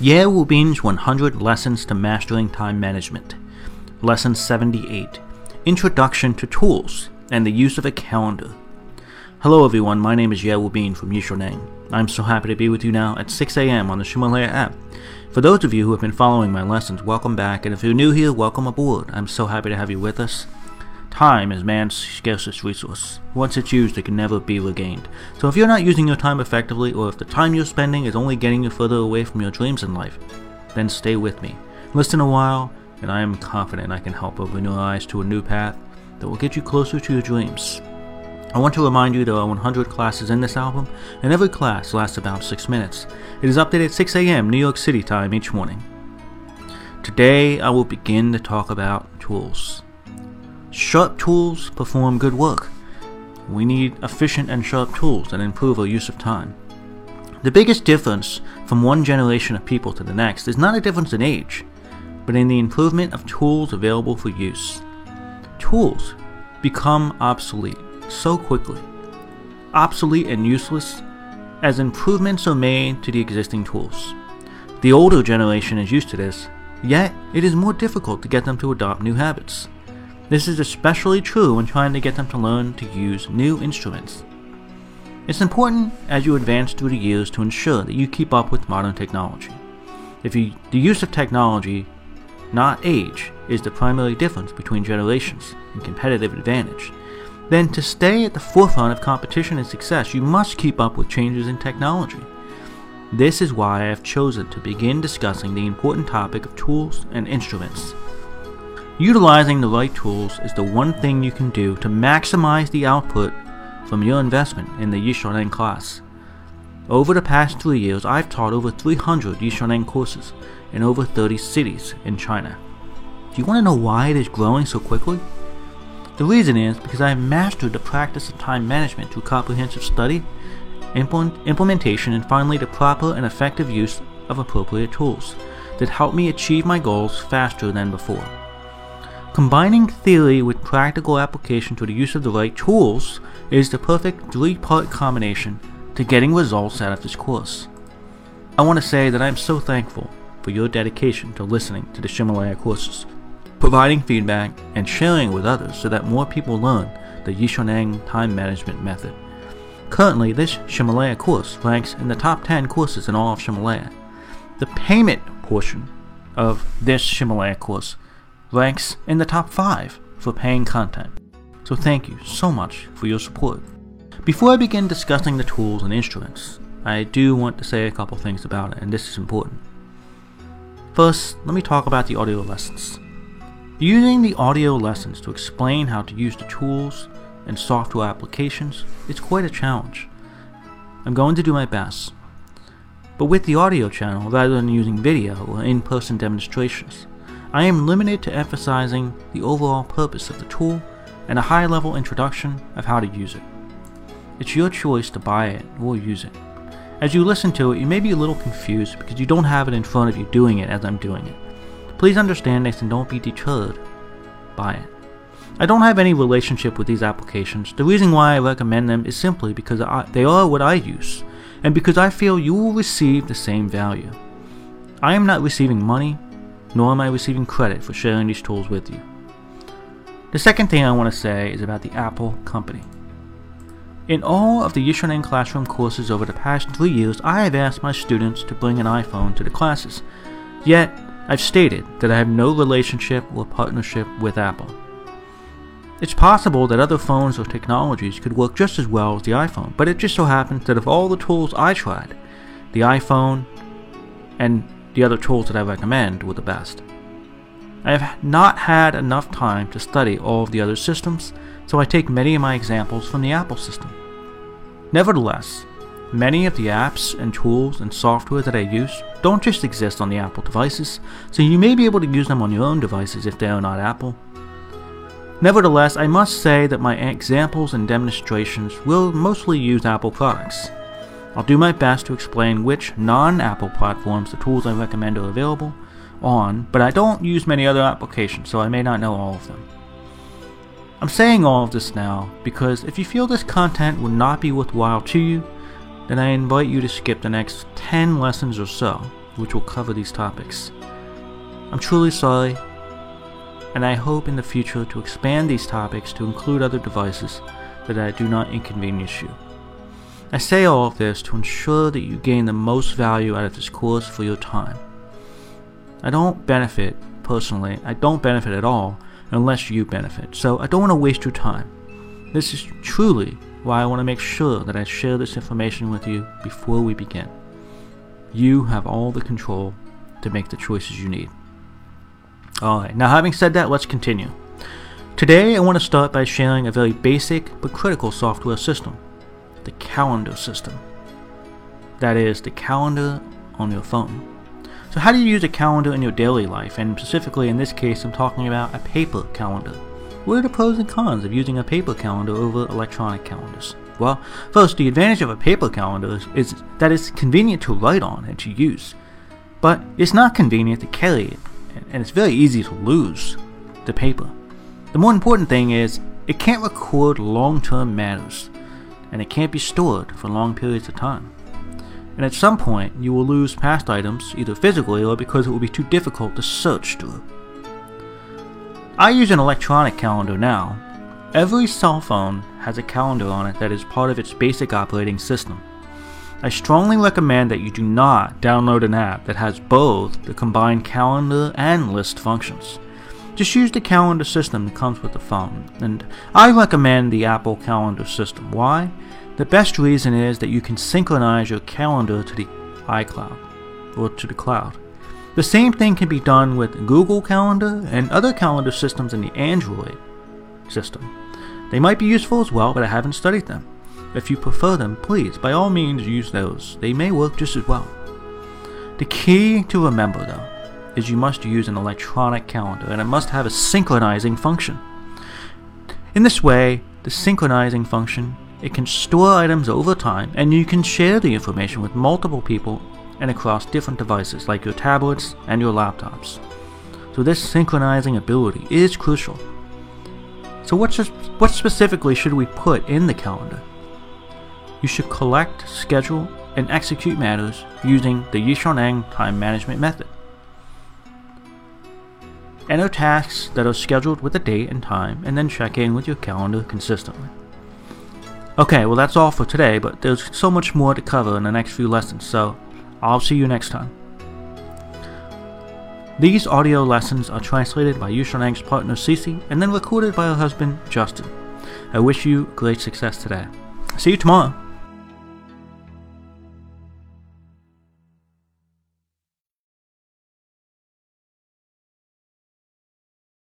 Ye Wu Bin's 100 Lessons to Mastering Time Management. Lesson 78 Introduction to Tools and the Use of a Calendar. Hello everyone, my name is Ye Wu Bin from Yixiaoneng. I'm so happy to be with you now at 6 a.m. on the Ximalaya app. For those of you who have been following my lessons, welcome back, and if you're new here, welcome aboard. I'm so happy to have you with us. Time is man's scarcest resource. Once it's used, it can never be regained. So if you're not using your time effectively, or if the time you're spending is only getting you further away from your dreams in life, then stay with me. Listen a while, and I am confident I can help open your eyes to a new path that will get you closer to your dreams. I want to remind you there are 100 classes in this album, and every class lasts about 6 minutes. It is updated at 6 a.m. New York City time each morning. Today I will begin to talk about tools. Sharp tools perform good work. We need efficient and sharp tools that improve our use of time. The biggest difference from one generation of people to the next is not a difference in age, but in the improvement of tools available for use. Tools become obsolete so quickly, obsolete and useless as improvements are made to the existing tools. The older generation is used to this, yet it is more difficult to get them to adopt new habits. This is especially true when trying to get them to learn to use new instruments. It's important as you advance through the years to ensure that you keep up with modern technology. If you, the use of technology, not age, is the primary difference between generations and competitive advantage, then to stay at the forefront of competition and success, you must keep up with changes in technology. This is why I have chosen to begin discussing the important topic of tools and instruments Utilizing the right tools is the one thing you can do to maximize the output from your investment in the Yixiaoneng class. Over the past three years, I've taught over 300 Yixiaoneng courses in over 30 cities in China. Do you want to know why it is growing so quickly? The reason is because I have mastered the practice of time management through comprehensive study, implementation, and finally the proper and effective use of appropriate tools that help me achieve my goals faster than before. Combining theory with practical application to the use of the right tools is the perfect three-part combination to getting results out of this course. I want to say that I am so thankful for your dedication to listening to the Ximalaya courses, providing feedback, and sharing with others so that more people learn the Yixiaoneng time management method. Currently, this Ximalaya course ranks in the top 10 courses in all of Ximalaya. The payment portion of this Ximalaya course ranks in the top 5 for paying content. So thank you so much for your support. Before I begin discussing the tools and instruments, I do want to say a couple things about it, and this is important. First, let me talk about the audio lessons. Using the audio lessons to explain how to use the tools and software applications is quite a challenge. I'm going to do my best. But with the audio channel, rather than using video or in person demonstrations, I am limited to emphasizing the overall purpose of the tool and a high level introduction of how to use it. It's your choice to buy it or use it. As you listen to it, you may be a little confused because you don't have it in front of you doing it as I'm doing it. Please understand this and don't be deterred by it. I don't have any relationship with these applications. The reason why I recommend them is simply because I, they are what I use, and because I feel you will receive the same value. I am not receiving money nor am I receiving credit for sharing these tools with you. The second thing I want to say is about the Apple company. In all of the Yixiaoneng classroom courses over the past three years, I have asked my students to bring an iPhone to the classes. Yet, I've stated that I have no relationship or partnership with Apple. It's possible that other phones or technologies could work just as well as the iPhone, but it just so happens that of all the tools I tried, the iPhone and the other tools that I recommend were the best. I have not had enough time to study all of the other systems, so I take many of my examples from the Apple system. Nevertheless, many of the apps and tools and software that I use don't just exist on the Apple devices, so you may be able to use them on your own devices if they are not Apple. Nevertheless, I must say that my examples and demonstrations will mostly use Apple products. I'll do my best to explain which non-Apple platforms the tools I recommend are available on, but I don't use many other applications, so I may not know all of them. I'm saying all of this now because if you feel this content would not be worthwhile to you, then I invite you to skip the next 10 lessons or so which will cover these topics. I'm truly sorry, and I hope in the future to expand these topics to include other devices that I do not inconvenience you. I say all of this to ensure that you gain the most value out of this course for your time. I don't benefit, personally, I don't benefit at all unless you benefit, so I don't want to waste your time. This is truly why I want to make sure that I share this information with you before we begin. You have all the control to make the choices you need. Alright, now having said that, let's continue. Today I want to start by sharing a very basic but critical software system calendar system. That is, the calendar on your phone. So, how do you use a calendar in your daily life? And specifically in this case, I'm talking about a paper calendar. What are the pros and cons of using a paper calendar over electronic calendars? Well, first, the advantage of a paper calendar is that it's convenient to write on and to use, but it's not convenient to carry it, and it's very easy to lose the paper. The more important thing is it can't record long term matters, and it can't be stored for long periods of time. And at some point, you will lose past items either physically or because it will be too difficult to search through. I use an electronic calendar now. Every cell phone has a calendar on it that is part of its basic operating system. I strongly recommend that you do not download an app that has both the combined calendar and list functions. Just use the calendar system that comes with the phone, and I recommend the Apple Calendar system. Why? The best reason is that you can synchronize your calendar to the iCloud or to the cloud. The same thing can be done with Google Calendar and other calendar systems in the Android system. They might be useful as well, but I haven't studied them. If you prefer them, please, by all means, use those. They may work just as well. The key to remember, though, is you must use an electronic calendar and it must have a synchronizing function. In this way, the synchronizing function, it can store items over time and you can share the information with multiple people and across different devices like your tablets and your laptops. So this synchronizing ability is crucial. So what, what specifically should we put in the calendar? You should collect, schedule, and execute matters using the Yixiaoneng time management method. Enter tasks that are scheduled with a date and time, and then check in with your calendar consistently. Okay, well that's all for today, but there's so much more to cover in the next few lessons, so I'll see you next time. These audio lessons are translated by Yixiaoneng's partner Cece and then recorded by her husband Justin. I wish you great success today. See you tomorrow.